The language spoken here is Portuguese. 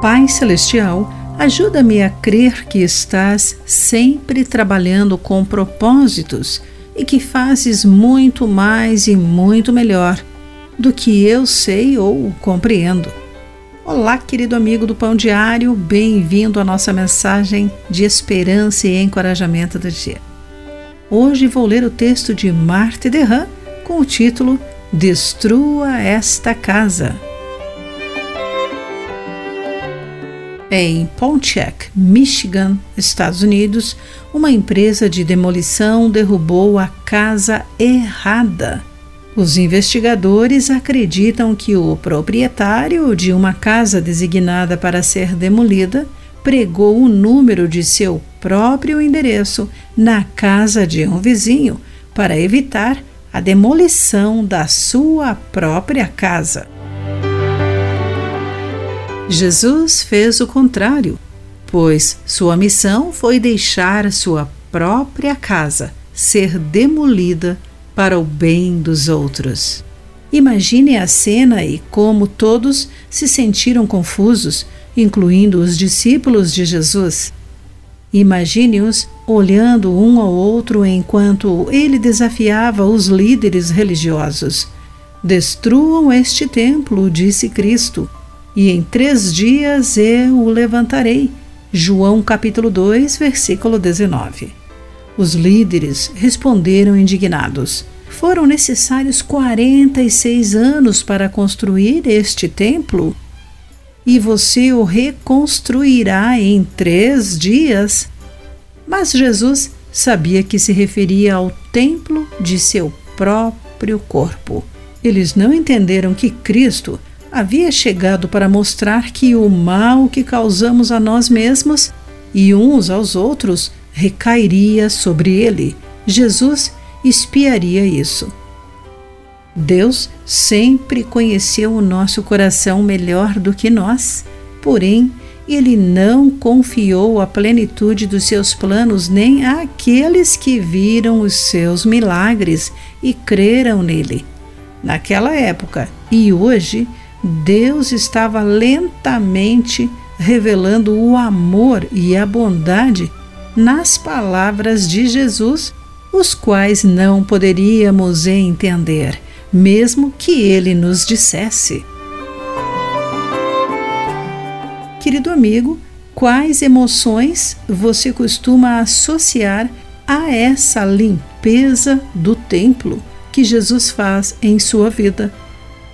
Pai Celestial, ajuda-me a crer que estás sempre trabalhando com propósitos e que fazes muito mais e muito melhor do que eu sei ou compreendo. Olá, querido amigo do Pão Diário, bem-vindo à nossa mensagem de esperança e encorajamento do dia. Hoje vou ler o texto de Marta Derram com o título Destrua esta casa. Em Pontiac, Michigan, Estados Unidos, uma empresa de demolição derrubou a casa errada. Os investigadores acreditam que o proprietário de uma casa designada para ser demolida pregou o número de seu próprio endereço na casa de um vizinho para evitar a demolição da sua própria casa. Jesus fez o contrário, pois sua missão foi deixar sua própria casa ser demolida para o bem dos outros. Imagine a cena e como todos se sentiram confusos, incluindo os discípulos de Jesus. Imagine-os olhando um ao outro enquanto ele desafiava os líderes religiosos. Destruam este templo, disse Cristo, e em três dias eu o levantarei. João capítulo 2, versículo 19. Os líderes responderam indignados. Foram necessários 46 anos para construir este templo? E você o reconstruirá em três dias? Mas Jesus sabia que se referia ao templo de seu próprio corpo. Eles não entenderam que Cristo havia chegado para mostrar que o mal que causamos a nós mesmos e uns aos outros recairia sobre ele. Jesus espiaria isso. Deus sempre conheceu o nosso coração melhor do que nós, porém, ele não confiou a plenitude dos seus planos nem àqueles que viram os seus milagres e creram nele. Naquela época e hoje, Deus estava lentamente revelando o amor e a bondade nas palavras de Jesus, os quais não poderíamos entender, mesmo que ele nos dissesse. Querido amigo, quais emoções você costuma associar a essa limpeza do templo que Jesus faz em sua vida?